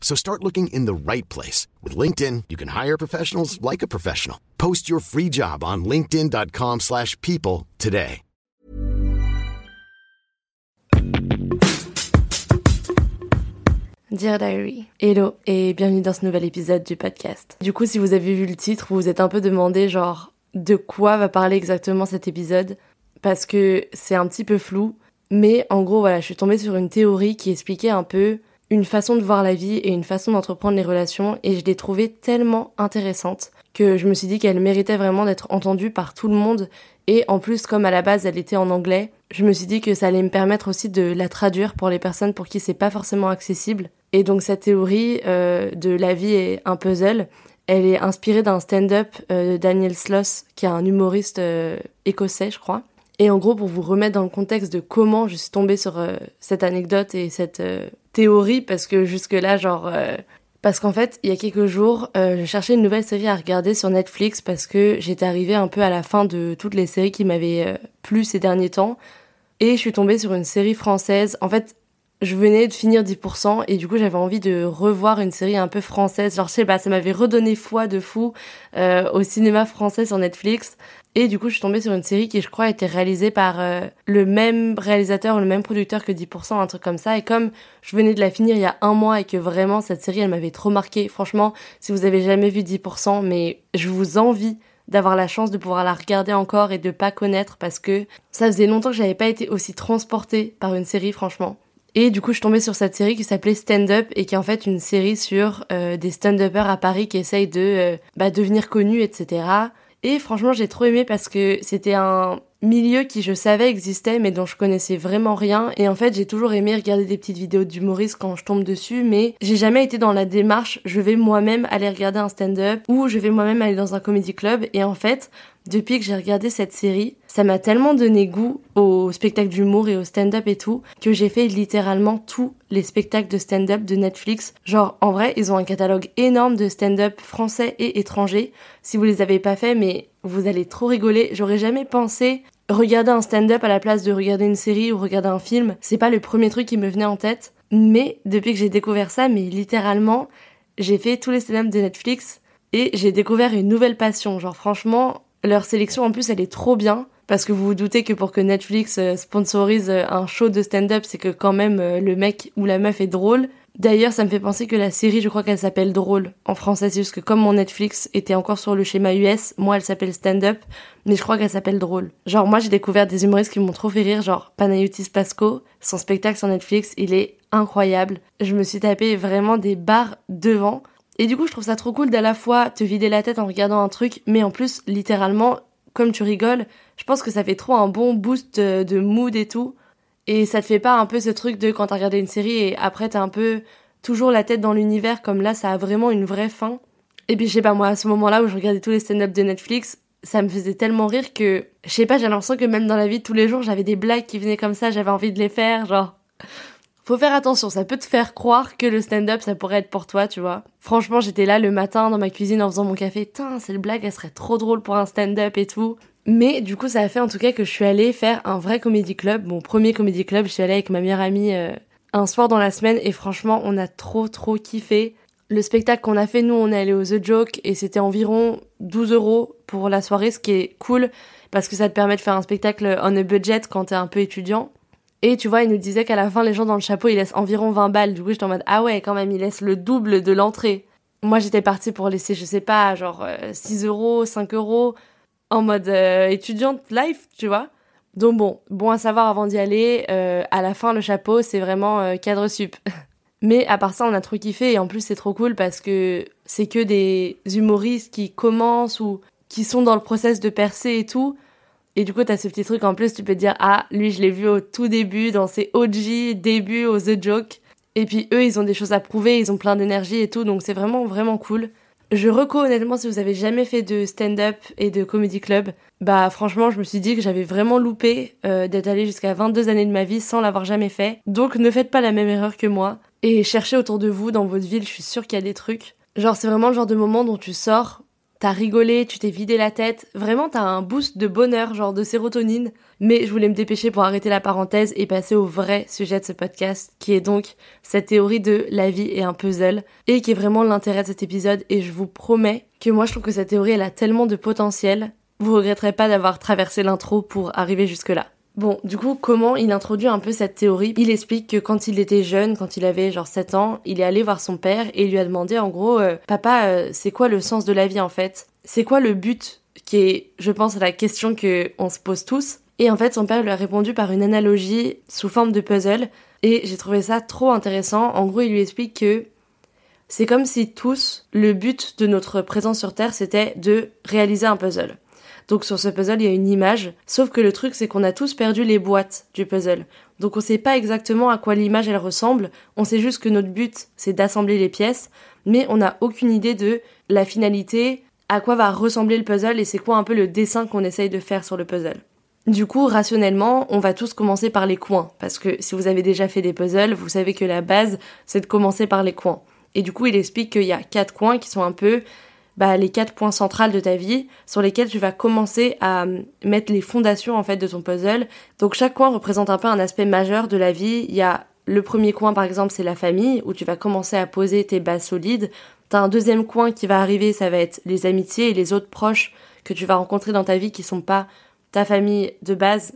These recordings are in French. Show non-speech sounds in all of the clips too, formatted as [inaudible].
So start looking in the right place. With LinkedIn, you can hire professionals like a professional. Post your free job on linkedin.com slash people today. Dear Diary, hello et bienvenue dans ce nouvel épisode du podcast. Du coup, si vous avez vu le titre, vous vous êtes un peu demandé genre de quoi va parler exactement cet épisode? Parce que c'est un petit peu flou. Mais en gros, voilà, je suis tombée sur une théorie qui expliquait un peu une façon de voir la vie et une façon d'entreprendre les relations et je l'ai trouvée tellement intéressante que je me suis dit qu'elle méritait vraiment d'être entendue par tout le monde et en plus comme à la base elle était en anglais, je me suis dit que ça allait me permettre aussi de la traduire pour les personnes pour qui c'est pas forcément accessible. Et donc cette théorie euh, de la vie est un puzzle, elle est inspirée d'un stand-up euh, de Daniel Sloss qui est un humoriste euh, écossais je crois. Et en gros, pour vous remettre dans le contexte de comment je suis tombée sur euh, cette anecdote et cette euh, théorie, parce que jusque-là, genre... Euh, parce qu'en fait, il y a quelques jours, je cherchais une nouvelle série à regarder sur Netflix parce que j'étais arrivée un peu à la fin de toutes les séries qui m'avaient plu ces derniers temps. Et je suis tombée sur une série française. En fait, je venais de finir 10% et du coup j'avais envie de revoir une série un peu française. Genre je sais pas, ça m'avait redonné foi de fou au cinéma français sur Netflix. Et du coup, je suis tombée sur une série qui, je crois, a été réalisée par euh, le même réalisateur ou le même producteur que 10%, un truc comme ça. Et comme je venais de la finir il y a un mois et que vraiment cette série, elle m'avait trop marqué. Franchement, si vous avez jamais vu 10%, mais je vous envie d'avoir la chance de pouvoir la regarder encore et de pas connaître parce que ça faisait longtemps que j'avais pas été aussi transportée par une série, franchement. Et du coup, je suis tombée sur cette série qui s'appelait Stand Up et qui est en fait une série sur euh, des stand-uppers à Paris qui essayent de euh, bah, devenir connus, etc. Et franchement, j'ai trop aimé parce que c'était un milieu qui je savais existait mais dont je connaissais vraiment rien. Et en fait j'ai toujours aimé regarder des petites vidéos d'humoristes quand je tombe dessus mais j'ai jamais été dans la démarche je vais moi-même aller regarder un stand-up ou je vais moi-même aller dans un comedy club. Et en fait depuis que j'ai regardé cette série, ça m'a tellement donné goût au spectacle d'humour et au stand-up et tout, que j'ai fait littéralement tous les spectacles de stand-up de Netflix. Genre, en vrai, ils ont un catalogue énorme de stand-up français et étrangers. Si vous les avez pas fait, mais vous allez trop rigoler. J'aurais jamais pensé regarder un stand-up à la place de regarder une série ou regarder un film. C'est pas le premier truc qui me venait en tête. Mais depuis que j'ai découvert ça, mais littéralement, j'ai fait tous les stand-up de Netflix et j'ai découvert une nouvelle passion. Genre franchement, leur sélection en plus elle est trop bien parce que vous vous doutez que pour que Netflix euh, sponsorise euh, un show de stand-up, c'est que quand même euh, le mec ou la meuf est drôle. D'ailleurs, ça me fait penser que la série, je crois qu'elle s'appelle Drôle en français. C'est juste que comme mon Netflix était encore sur le schéma US, moi elle s'appelle Stand Up, mais je crois qu'elle s'appelle Drôle. Genre moi j'ai découvert des humoristes qui m'ont trop fait rire, genre Panayotis Pasco, son spectacle sur Netflix, il est incroyable. Je me suis tapé vraiment des barres devant. Et du coup, je trouve ça trop cool d'à la fois te vider la tête en regardant un truc, mais en plus, littéralement, comme tu rigoles, je pense que ça fait trop un bon boost de, mood et tout. Et ça te fait pas un peu ce truc de quand t'as regardé une série et après t'as un peu toujours la tête dans l'univers, comme là, ça a vraiment une vraie fin. Et puis, je sais pas, moi, à ce moment-là où je regardais tous les stand-up de Netflix, ça me faisait tellement rire que, je sais pas, j'ai l'impression que même dans la vie de tous les jours, j'avais des blagues qui venaient comme ça, j'avais envie de les faire, genre. Faut faire attention, ça peut te faire croire que le stand-up ça pourrait être pour toi, tu vois. Franchement, j'étais là le matin dans ma cuisine en faisant mon café. Tain, cette blague, elle serait trop drôle pour un stand-up et tout. Mais du coup, ça a fait en tout cas que je suis allée faire un vrai comédie club. Mon premier comédie club, je suis allée avec ma meilleure amie euh, un soir dans la semaine et franchement, on a trop trop kiffé. Le spectacle qu'on a fait, nous, on est allé au The Joke et c'était environ 12 euros pour la soirée, ce qui est cool parce que ça te permet de faire un spectacle on a budget quand t'es un peu étudiant. Et tu vois, il nous disait qu'à la fin, les gens dans le chapeau, ils laissent environ 20 balles. Du coup, j'étais en mode, ah ouais, quand même, ils laissent le double de l'entrée. Moi, j'étais partie pour laisser, je sais pas, genre 6 euh, euros, 5 euros, en mode euh, étudiante life, tu vois. Donc bon, bon à savoir avant d'y aller, euh, à la fin, le chapeau, c'est vraiment cadre sup. [laughs] Mais à part ça, on a trop kiffé et en plus, c'est trop cool parce que c'est que des humoristes qui commencent ou qui sont dans le process de percer et tout. Et du coup, t'as ce petit truc en plus, tu peux dire, ah, lui, je l'ai vu au tout début, dans ses OG débuts au The Joke. Et puis eux, ils ont des choses à prouver, ils ont plein d'énergie et tout, donc c'est vraiment, vraiment cool. Je recours honnêtement si vous avez jamais fait de stand-up et de comedy club, bah franchement je me suis dit que j'avais vraiment loupé euh, d'être allé jusqu'à 22 années de ma vie sans l'avoir jamais fait. Donc ne faites pas la même erreur que moi et cherchez autour de vous dans votre ville, je suis sûre qu'il y a des trucs. Genre c'est vraiment le genre de moment dont tu sors t'as rigolé, tu t'es vidé la tête, vraiment t'as un boost de bonheur, genre de sérotonine. Mais je voulais me dépêcher pour arrêter la parenthèse et passer au vrai sujet de ce podcast, qui est donc cette théorie de la vie est un puzzle, et qui est vraiment l'intérêt de cet épisode, et je vous promets que moi je trouve que cette théorie elle a tellement de potentiel, vous regretterez pas d'avoir traversé l'intro pour arriver jusque là. Bon, du coup, comment il introduit un peu cette théorie? Il explique que quand il était jeune, quand il avait genre 7 ans, il est allé voir son père et il lui a demandé en gros, euh, papa, euh, c'est quoi le sens de la vie en fait? C'est quoi le but Qui est, je pense, la question que on se pose tous. Et en fait, son père lui a répondu par une analogie sous forme de puzzle et j'ai trouvé ça trop intéressant. En gros, il lui explique que c'est comme si tous, le but de notre présence sur Terre, c'était de réaliser un puzzle. Donc sur ce puzzle, il y a une image, sauf que le truc c'est qu'on a tous perdu les boîtes du puzzle. Donc on sait pas exactement à quoi l'image elle ressemble, on sait juste que notre but c'est d'assembler les pièces, mais on n'a aucune idée de la finalité, à quoi va ressembler le puzzle et c'est quoi un peu le dessin qu'on essaye de faire sur le puzzle. Du coup, rationnellement, on va tous commencer par les coins, parce que si vous avez déjà fait des puzzles, vous savez que la base, c'est de commencer par les coins. Et du coup, il explique qu'il y a quatre coins qui sont un peu bah, les quatre points centrales de ta vie sur lesquels tu vas commencer à euh, mettre les fondations en fait de ton puzzle. Donc chaque coin représente un peu un aspect majeur de la vie. Il y a le premier coin par exemple c'est la famille où tu vas commencer à poser tes bases solides. T'as un deuxième coin qui va arriver, ça va être les amitiés et les autres proches que tu vas rencontrer dans ta vie qui sont pas ta famille de base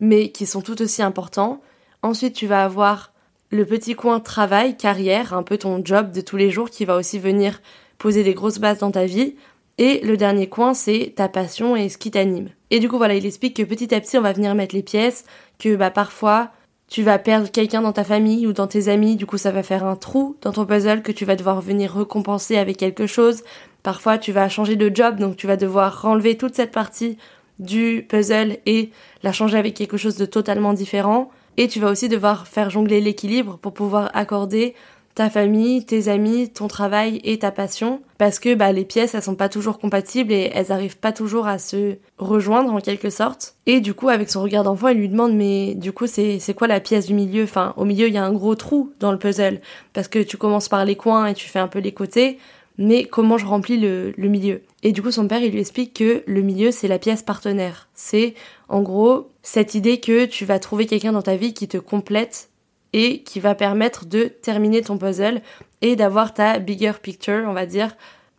mais qui sont tout aussi importants. Ensuite tu vas avoir le petit coin travail, carrière, un peu ton job de tous les jours qui va aussi venir poser des grosses bases dans ta vie. Et le dernier coin, c'est ta passion et ce qui t'anime. Et du coup, voilà, il explique que petit à petit, on va venir mettre les pièces, que bah parfois, tu vas perdre quelqu'un dans ta famille ou dans tes amis, du coup ça va faire un trou dans ton puzzle que tu vas devoir venir récompenser avec quelque chose. Parfois tu vas changer de job, donc tu vas devoir enlever toute cette partie du puzzle et la changer avec quelque chose de totalement différent. Et tu vas aussi devoir faire jongler l'équilibre pour pouvoir accorder ta famille, tes amis, ton travail et ta passion parce que bah, les pièces elles sont pas toujours compatibles et elles arrivent pas toujours à se rejoindre en quelque sorte. Et du coup avec son regard d'enfant il lui demande mais du coup c'est c'est quoi la pièce du milieu? Enfin au milieu il y a un gros trou dans le puzzle parce que tu commences par les coins et tu fais un peu les côtés mais comment je remplis le, le milieu? Et du coup son père il lui explique que le milieu c'est la pièce partenaire. C'est en gros cette idée que tu vas trouver quelqu'un dans ta vie qui te complète et qui va permettre de terminer ton puzzle et d'avoir ta bigger picture, on va dire,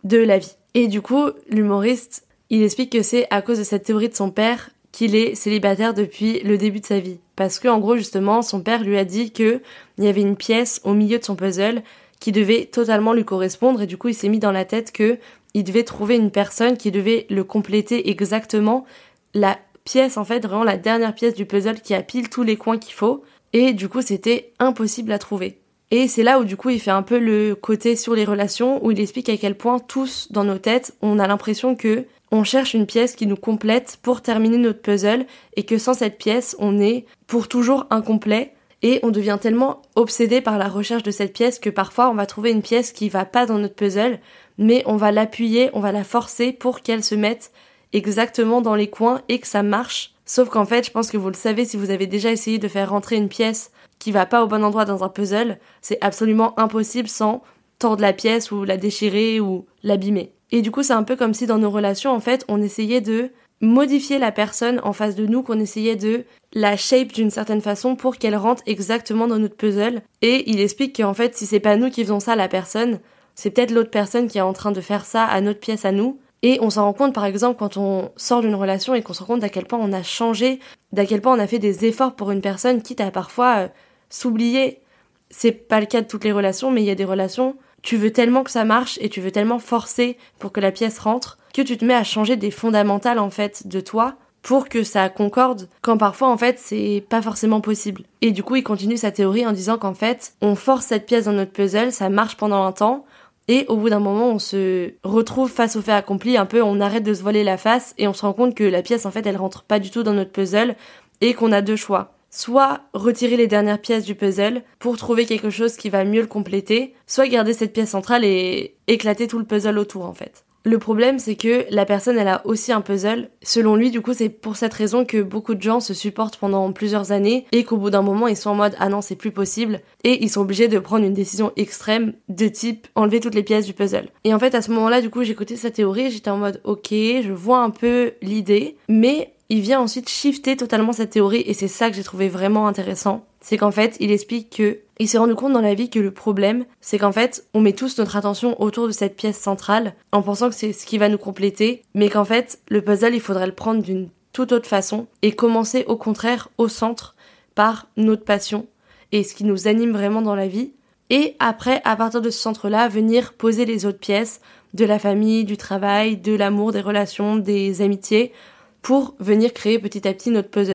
de la vie. Et du coup, l'humoriste, il explique que c'est à cause de cette théorie de son père qu'il est célibataire depuis le début de sa vie. Parce que, en gros, justement, son père lui a dit que il y avait une pièce au milieu de son puzzle qui devait totalement lui correspondre et du coup, il s'est mis dans la tête que il devait trouver une personne qui devait le compléter exactement la pièce, en fait, vraiment la dernière pièce du puzzle qui a pile tous les coins qu'il faut et du coup c'était impossible à trouver. Et c'est là où du coup il fait un peu le côté sur les relations où il explique à quel point tous dans nos têtes on a l'impression que on cherche une pièce qui nous complète pour terminer notre puzzle et que sans cette pièce on est pour toujours incomplet et on devient tellement obsédé par la recherche de cette pièce que parfois on va trouver une pièce qui va pas dans notre puzzle mais on va l'appuyer, on va la forcer pour qu'elle se mette exactement dans les coins et que ça marche Sauf qu'en fait, je pense que vous le savez si vous avez déjà essayé de faire rentrer une pièce qui va pas au bon endroit dans un puzzle, c'est absolument impossible sans tordre la pièce ou la déchirer ou l'abîmer. Et du coup, c'est un peu comme si dans nos relations, en fait, on essayait de modifier la personne en face de nous, qu'on essayait de la shape d'une certaine façon pour qu'elle rentre exactement dans notre puzzle. Et il explique qu'en fait, si c'est pas nous qui faisons ça à la personne, c'est peut-être l'autre personne qui est en train de faire ça à notre pièce à nous. Et on s'en rend compte par exemple quand on sort d'une relation et qu'on se rend compte d'à quel point on a changé, d'à quel point on a fait des efforts pour une personne, quitte à parfois euh, s'oublier. C'est pas le cas de toutes les relations, mais il y a des relations, tu veux tellement que ça marche et tu veux tellement forcer pour que la pièce rentre que tu te mets à changer des fondamentales en fait de toi pour que ça concorde, quand parfois en fait c'est pas forcément possible. Et du coup il continue sa théorie en disant qu'en fait on force cette pièce dans notre puzzle, ça marche pendant un temps, et au bout d'un moment, on se retrouve face au fait accompli, un peu, on arrête de se voiler la face et on se rend compte que la pièce, en fait, elle rentre pas du tout dans notre puzzle et qu'on a deux choix. Soit retirer les dernières pièces du puzzle pour trouver quelque chose qui va mieux le compléter, soit garder cette pièce centrale et éclater tout le puzzle autour, en fait. Le problème, c'est que la personne, elle a aussi un puzzle. Selon lui, du coup, c'est pour cette raison que beaucoup de gens se supportent pendant plusieurs années et qu'au bout d'un moment, ils sont en mode ah non, c'est plus possible et ils sont obligés de prendre une décision extrême de type enlever toutes les pièces du puzzle. Et en fait, à ce moment-là, du coup, écouté sa théorie, j'étais en mode ok, je vois un peu l'idée, mais il vient ensuite shifter totalement cette théorie et c'est ça que j'ai trouvé vraiment intéressant. C'est qu'en fait, il explique que il s'est rendu compte dans la vie que le problème, c'est qu'en fait, on met tous notre attention autour de cette pièce centrale en pensant que c'est ce qui va nous compléter, mais qu'en fait, le puzzle, il faudrait le prendre d'une toute autre façon et commencer au contraire au centre par notre passion et ce qui nous anime vraiment dans la vie. Et après, à partir de ce centre-là, venir poser les autres pièces de la famille, du travail, de l'amour, des relations, des amitiés, pour venir créer petit à petit notre puzzle.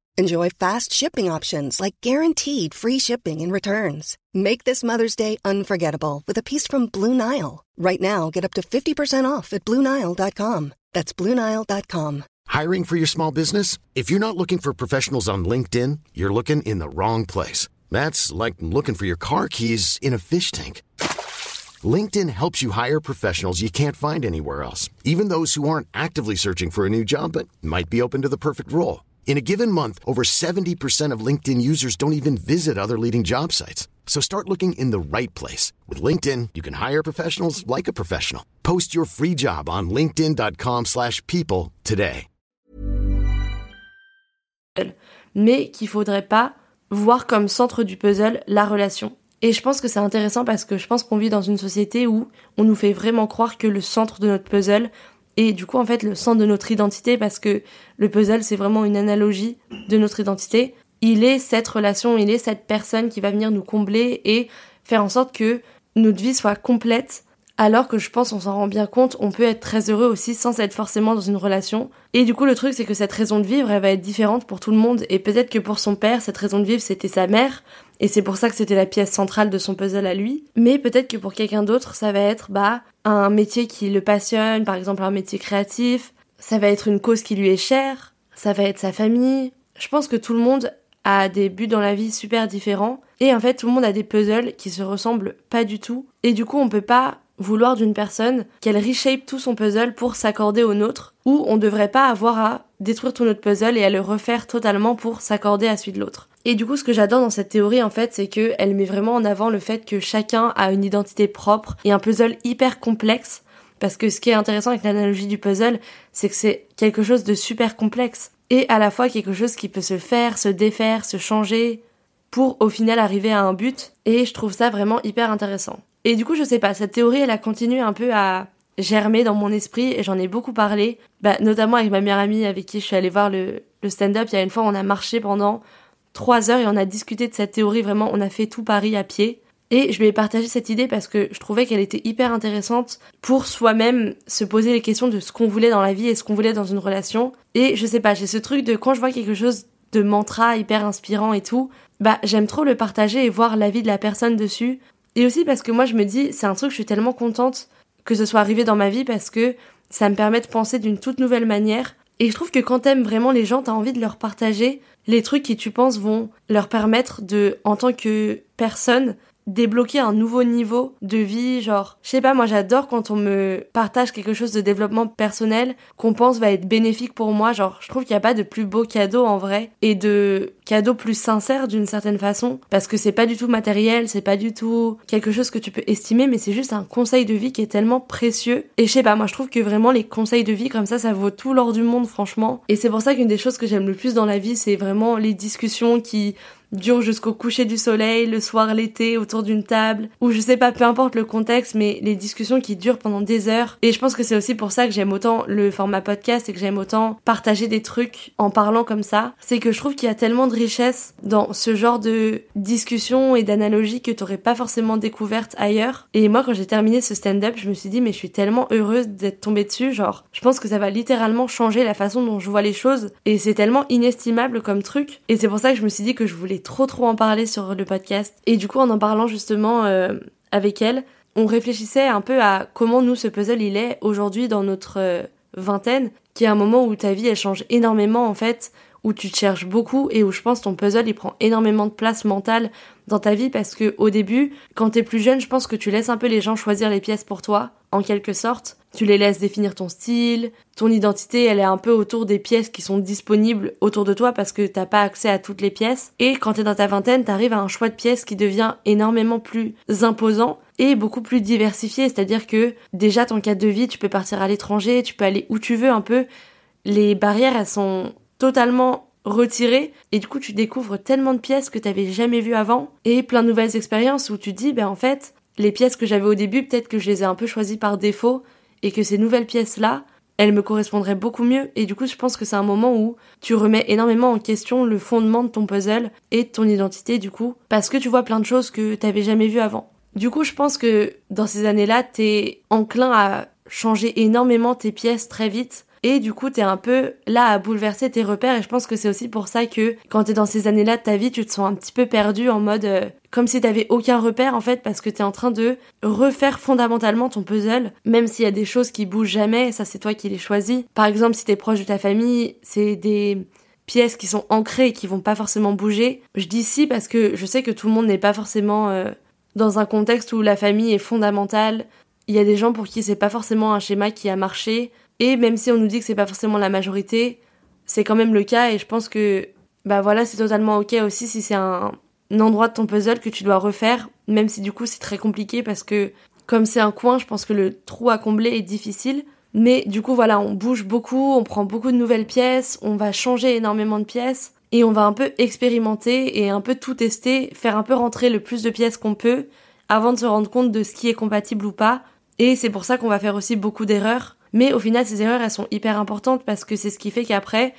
Enjoy fast shipping options like guaranteed free shipping and returns. Make this Mother's Day unforgettable with a piece from Blue Nile. Right now, get up to 50% off at BlueNile.com. That's BlueNile.com. Hiring for your small business? If you're not looking for professionals on LinkedIn, you're looking in the wrong place. That's like looking for your car keys in a fish tank. LinkedIn helps you hire professionals you can't find anywhere else, even those who aren't actively searching for a new job but might be open to the perfect role. In a given month, over 70% of LinkedIn users don't even visit other leading job sites. So start looking in the right place. With LinkedIn, you can hire professionals like a professional. Post your free job on linkedin.com slash people today. Mais qu'il faudrait pas voir comme centre du puzzle la relation. Et je pense que c'est intéressant parce que je pense qu'on vit dans une société où on nous fait vraiment croire que le centre de notre puzzle, et du coup en fait le centre de notre identité parce que le puzzle c'est vraiment une analogie de notre identité. Il est cette relation, il est cette personne qui va venir nous combler et faire en sorte que notre vie soit complète alors que je pense on s'en rend bien compte, on peut être très heureux aussi sans être forcément dans une relation. Et du coup le truc c'est que cette raison de vivre elle va être différente pour tout le monde et peut-être que pour son père cette raison de vivre c'était sa mère et c'est pour ça que c'était la pièce centrale de son puzzle à lui. Mais peut-être que pour quelqu'un d'autre ça va être bah un métier qui le passionne, par exemple un métier créatif, ça va être une cause qui lui est chère, ça va être sa famille. Je pense que tout le monde a des buts dans la vie super différents et en fait tout le monde a des puzzles qui se ressemblent pas du tout et du coup on peut pas vouloir d'une personne qu'elle reshape tout son puzzle pour s'accorder au nôtre, ou on devrait pas avoir à détruire tout notre puzzle et à le refaire totalement pour s'accorder à celui de l'autre. Et du coup, ce que j'adore dans cette théorie, en fait, c'est qu'elle met vraiment en avant le fait que chacun a une identité propre et un puzzle hyper complexe. Parce que ce qui est intéressant avec l'analogie du puzzle, c'est que c'est quelque chose de super complexe. Et à la fois quelque chose qui peut se faire, se défaire, se changer, pour au final arriver à un but. Et je trouve ça vraiment hyper intéressant. Et du coup, je sais pas, cette théorie, elle a continué un peu à germer dans mon esprit et j'en ai beaucoup parlé, bah, notamment avec ma meilleure amie avec qui je suis allée voir le, le stand-up. Il y a une fois, on a marché pendant trois heures et on a discuté de cette théorie, vraiment, on a fait tout Paris à pied. Et je lui ai partagé cette idée parce que je trouvais qu'elle était hyper intéressante pour soi-même se poser les questions de ce qu'on voulait dans la vie et ce qu'on voulait dans une relation. Et je sais pas, j'ai ce truc de quand je vois quelque chose de mantra hyper inspirant et tout, bah j'aime trop le partager et voir l'avis de la personne dessus et aussi parce que moi je me dis, c'est un truc, je suis tellement contente que ce soit arrivé dans ma vie parce que ça me permet de penser d'une toute nouvelle manière. Et je trouve que quand t'aimes vraiment les gens, t'as envie de leur partager les trucs qui tu penses vont leur permettre de, en tant que personne, débloquer un nouveau niveau de vie, genre, je sais pas, moi j'adore quand on me partage quelque chose de développement personnel qu'on pense va être bénéfique pour moi, genre, je trouve qu'il n'y a pas de plus beau cadeau en vrai, et de cadeau plus sincère d'une certaine façon, parce que c'est pas du tout matériel, c'est pas du tout quelque chose que tu peux estimer, mais c'est juste un conseil de vie qui est tellement précieux, et je sais pas, moi je trouve que vraiment les conseils de vie comme ça, ça vaut tout l'or du monde, franchement, et c'est pour ça qu'une des choses que j'aime le plus dans la vie, c'est vraiment les discussions qui dure jusqu'au coucher du soleil, le soir l'été, autour d'une table, ou je sais pas, peu importe le contexte, mais les discussions qui durent pendant des heures. Et je pense que c'est aussi pour ça que j'aime autant le format podcast et que j'aime autant partager des trucs en parlant comme ça. C'est que je trouve qu'il y a tellement de richesse dans ce genre de discussions et d'analogies que t'aurais pas forcément découvertes ailleurs. Et moi, quand j'ai terminé ce stand-up, je me suis dit, mais je suis tellement heureuse d'être tombée dessus, genre, je pense que ça va littéralement changer la façon dont je vois les choses. Et c'est tellement inestimable comme truc. Et c'est pour ça que je me suis dit que je voulais trop trop en parler sur le podcast. Et du coup, en en parlant justement euh, avec elle, on réfléchissait un peu à comment nous, ce puzzle, il est aujourd'hui dans notre euh, vingtaine, qui est un moment où ta vie, elle change énormément en fait, où tu te cherches beaucoup et où je pense ton puzzle, il prend énormément de place mentale dans ta vie parce que au début, quand t'es plus jeune, je pense que tu laisses un peu les gens choisir les pièces pour toi, en quelque sorte. Tu les laisses définir ton style, ton identité, elle est un peu autour des pièces qui sont disponibles autour de toi parce que t'as pas accès à toutes les pièces. Et quand t'es dans ta vingtaine, t'arrives à un choix de pièces qui devient énormément plus imposant et beaucoup plus diversifié. C'est-à-dire que déjà ton cadre de vie, tu peux partir à l'étranger, tu peux aller où tu veux un peu. Les barrières, elles sont totalement retirées et du coup tu découvres tellement de pièces que t'avais jamais vues avant et plein de nouvelles expériences où tu dis ben en fait les pièces que j'avais au début peut-être que je les ai un peu choisies par défaut et que ces nouvelles pièces-là, elles me correspondraient beaucoup mieux. Et du coup, je pense que c'est un moment où tu remets énormément en question le fondement de ton puzzle et de ton identité, du coup, parce que tu vois plein de choses que t'avais jamais vues avant. Du coup, je pense que dans ces années-là, t'es enclin à changer énormément tes pièces très vite et du coup, t'es un peu là à bouleverser tes repères. Et je pense que c'est aussi pour ça que quand t'es dans ces années-là de ta vie, tu te sens un petit peu perdu en mode euh, comme si t'avais aucun repère en fait, parce que t'es en train de refaire fondamentalement ton puzzle, même s'il y a des choses qui bougent jamais. Ça, c'est toi qui les choisis. Par exemple, si t'es proche de ta famille, c'est des pièces qui sont ancrées et qui vont pas forcément bouger. Je dis si parce que je sais que tout le monde n'est pas forcément euh, dans un contexte où la famille est fondamentale. Il y a des gens pour qui c'est pas forcément un schéma qui a marché. Et même si on nous dit que c'est pas forcément la majorité, c'est quand même le cas et je pense que bah voilà, c'est totalement ok aussi si c'est un, endroit de ton puzzle que tu dois refaire, même si du coup c'est très compliqué parce que comme c'est un coin, je pense que le trou à combler est difficile. Mais du coup voilà, on bouge beaucoup, on prend beaucoup de nouvelles pièces, on va changer énormément de pièces et on va un peu expérimenter et un peu tout tester, faire un peu rentrer le plus de pièces qu'on peut avant de se rendre compte de ce qui est compatible ou pas. Et c'est pour ça qu'on va faire aussi beaucoup d'erreurs mais au final, ces erreurs, elles sont hyper importantes parce que c'est ce qui fait qu'après,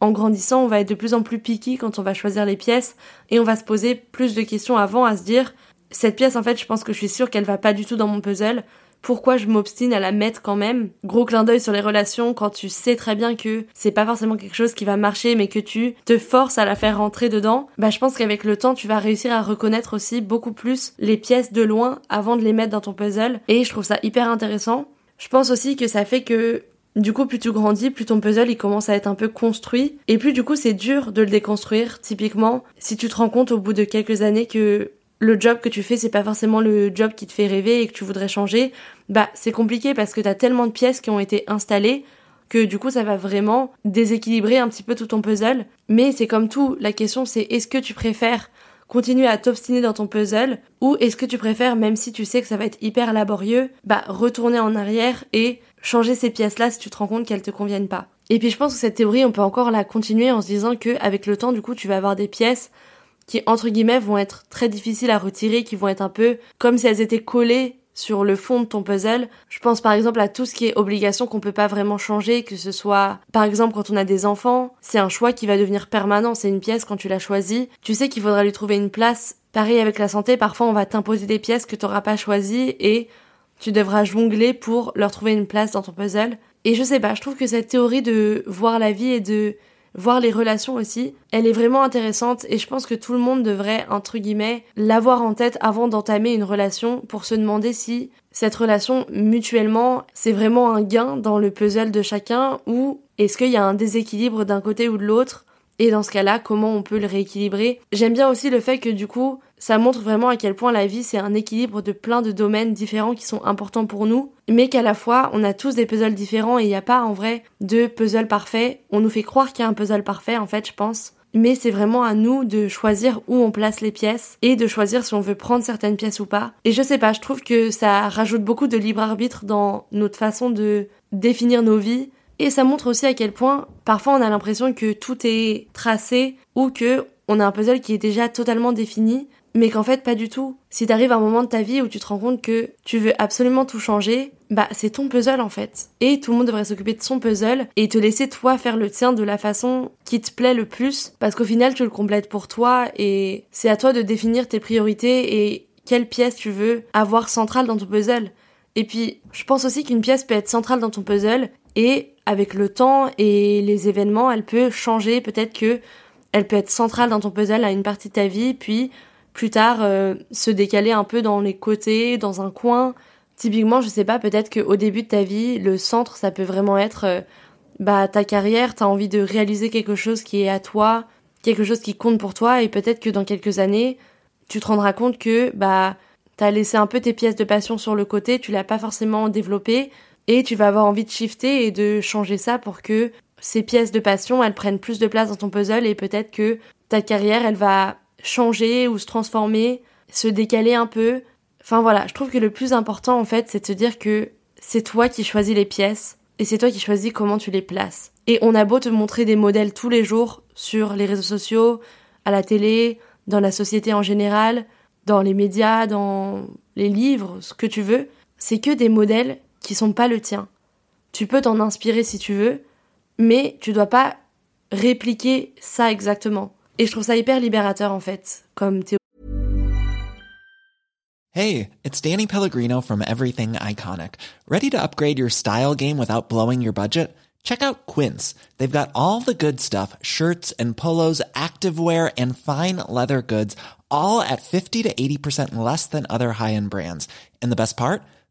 en grandissant, on va être de plus en plus piqué quand on va choisir les pièces et on va se poser plus de questions avant à se dire cette pièce, en fait, je pense que je suis sûre qu'elle va pas du tout dans mon puzzle. Pourquoi je m'obstine à la mettre quand même? Gros clin d'œil sur les relations quand tu sais très bien que c'est pas forcément quelque chose qui va marcher mais que tu te forces à la faire rentrer dedans. Bah je pense qu'avec le temps tu vas réussir à reconnaître aussi beaucoup plus les pièces de loin avant de les mettre dans ton puzzle et je trouve ça hyper intéressant. Je pense aussi que ça fait que du coup, plus tu grandis, plus ton puzzle il commence à être un peu construit. Et plus du coup, c'est dur de le déconstruire. Typiquement, si tu te rends compte au bout de quelques années que le job que tu fais, c'est pas forcément le job qui te fait rêver et que tu voudrais changer, bah c'est compliqué parce que t'as tellement de pièces qui ont été installées que du coup ça va vraiment déséquilibrer un petit peu tout ton puzzle. Mais c'est comme tout, la question c'est est-ce que tu préfères continuer à t'obstiner dans ton puzzle ou est-ce que tu préfères, même si tu sais que ça va être hyper laborieux, bah retourner en arrière et changer ces pièces-là si tu te rends compte qu'elles te conviennent pas. Et puis je pense que cette théorie, on peut encore la continuer en se disant que avec le temps, du coup, tu vas avoir des pièces qui entre guillemets vont être très difficiles à retirer, qui vont être un peu comme si elles étaient collées sur le fond de ton puzzle. Je pense par exemple à tout ce qui est obligation qu'on peut pas vraiment changer, que ce soit par exemple quand on a des enfants, c'est un choix qui va devenir permanent, c'est une pièce quand tu l'as choisie, tu sais qu'il faudra lui trouver une place. Pareil avec la santé, parfois on va t'imposer des pièces que tu n'auras pas choisies et tu devras jongler pour leur trouver une place dans ton puzzle. Et je sais pas, je trouve que cette théorie de voir la vie et de voir les relations aussi, elle est vraiment intéressante et je pense que tout le monde devrait, entre guillemets, l'avoir en tête avant d'entamer une relation pour se demander si cette relation mutuellement c'est vraiment un gain dans le puzzle de chacun ou est-ce qu'il y a un déséquilibre d'un côté ou de l'autre et dans ce cas-là, comment on peut le rééquilibrer? J'aime bien aussi le fait que du coup, ça montre vraiment à quel point la vie c'est un équilibre de plein de domaines différents qui sont importants pour nous, mais qu'à la fois on a tous des puzzles différents et il n'y a pas en vrai de puzzle parfait. On nous fait croire qu'il y a un puzzle parfait en fait, je pense. Mais c'est vraiment à nous de choisir où on place les pièces et de choisir si on veut prendre certaines pièces ou pas. Et je sais pas, je trouve que ça rajoute beaucoup de libre arbitre dans notre façon de définir nos vies et ça montre aussi à quel point parfois on a l'impression que tout est tracé ou que on a un puzzle qui est déjà totalement défini, mais qu'en fait pas du tout. Si t'arrives à un moment de ta vie où tu te rends compte que tu veux absolument tout changer, bah c'est ton puzzle en fait. Et tout le monde devrait s'occuper de son puzzle et te laisser toi faire le tien de la façon qui te plaît le plus, parce qu'au final tu le complètes pour toi et c'est à toi de définir tes priorités et quelle pièce tu veux avoir centrale dans ton puzzle. Et puis, je pense aussi qu'une pièce peut être centrale dans ton puzzle et avec le temps et les événements, elle peut changer. Peut-être que elle peut être centrale dans ton puzzle à une partie de ta vie, puis plus tard euh, se décaler un peu dans les côtés, dans un coin. Typiquement, je sais pas, peut-être qu'au début de ta vie, le centre, ça peut vraiment être euh, bah ta carrière, t'as envie de réaliser quelque chose qui est à toi, quelque chose qui compte pour toi, et peut-être que dans quelques années, tu te rendras compte que bah t'as laissé un peu tes pièces de passion sur le côté, tu l'as pas forcément développé, et tu vas avoir envie de shifter et de changer ça pour que ces pièces de passion, elles prennent plus de place dans ton puzzle et peut-être que ta carrière, elle va changer ou se transformer, se décaler un peu. Enfin voilà, je trouve que le plus important en fait, c'est de se dire que c'est toi qui choisis les pièces et c'est toi qui choisis comment tu les places. Et on a beau te montrer des modèles tous les jours sur les réseaux sociaux, à la télé, dans la société en général, dans les médias, dans les livres, ce que tu veux, c'est que des modèles qui sont pas le tien. Tu peux t'en inspirer si tu veux, mais tu dois pas répliquer ça exactement. Et je trouve ça hyper libérateur en fait, comme théorie. Hey, it's Danny Pellegrino from Everything Iconic. Ready to upgrade your style game without blowing your budget? Check out Quince. They've got all the good stuff, shirts and polos, activewear and fine leather goods, all at 50 to 80% less than other high-end brands. And the best part?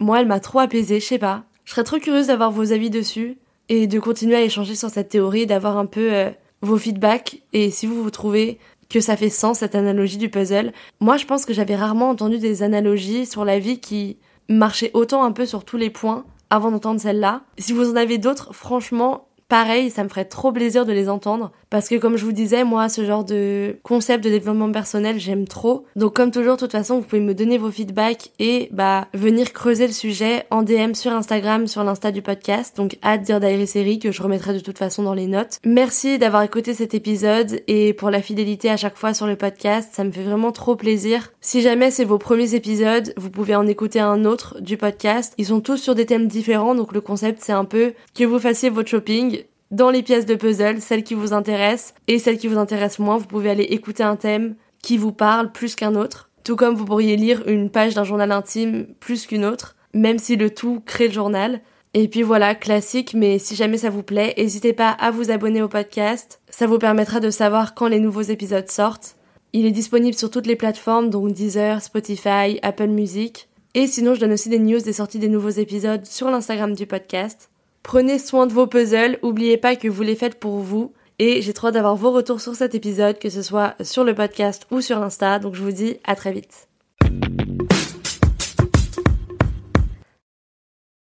Moi, elle m'a trop apaisée, je sais pas. Je serais trop curieuse d'avoir vos avis dessus et de continuer à échanger sur cette théorie, d'avoir un peu euh, vos feedbacks et si vous vous trouvez que ça fait sens cette analogie du puzzle. Moi, je pense que j'avais rarement entendu des analogies sur la vie qui marchaient autant un peu sur tous les points avant d'entendre celle-là. Si vous en avez d'autres, franchement, pareil, ça me ferait trop plaisir de les entendre. Parce que comme je vous disais, moi, ce genre de concept de développement personnel, j'aime trop. Donc comme toujours, de toute façon, vous pouvez me donner vos feedbacks et bah venir creuser le sujet en DM sur Instagram, sur l'insta du podcast. Donc hâte dire série que je remettrai de toute façon dans les notes. Merci d'avoir écouté cet épisode et pour la fidélité à chaque fois sur le podcast, ça me fait vraiment trop plaisir. Si jamais c'est vos premiers épisodes, vous pouvez en écouter un autre du podcast. Ils sont tous sur des thèmes différents, donc le concept c'est un peu que vous fassiez votre shopping dans les pièces de puzzle, celles qui vous intéressent et celles qui vous intéressent moins. Vous pouvez aller écouter un thème qui vous parle plus qu'un autre. Tout comme vous pourriez lire une page d'un journal intime plus qu'une autre, même si le tout crée le journal. Et puis voilà, classique, mais si jamais ça vous plaît, n'hésitez pas à vous abonner au podcast. Ça vous permettra de savoir quand les nouveaux épisodes sortent. Il est disponible sur toutes les plateformes, donc Deezer, Spotify, Apple Music. Et sinon, je donne aussi des news des sorties des nouveaux épisodes sur l'Instagram du podcast. Prenez soin de vos puzzles, oubliez pas que vous les faites pour vous. Et j'ai trop d'avoir vos retours sur cet épisode, que ce soit sur le podcast ou sur Insta. Donc je vous dis à très vite.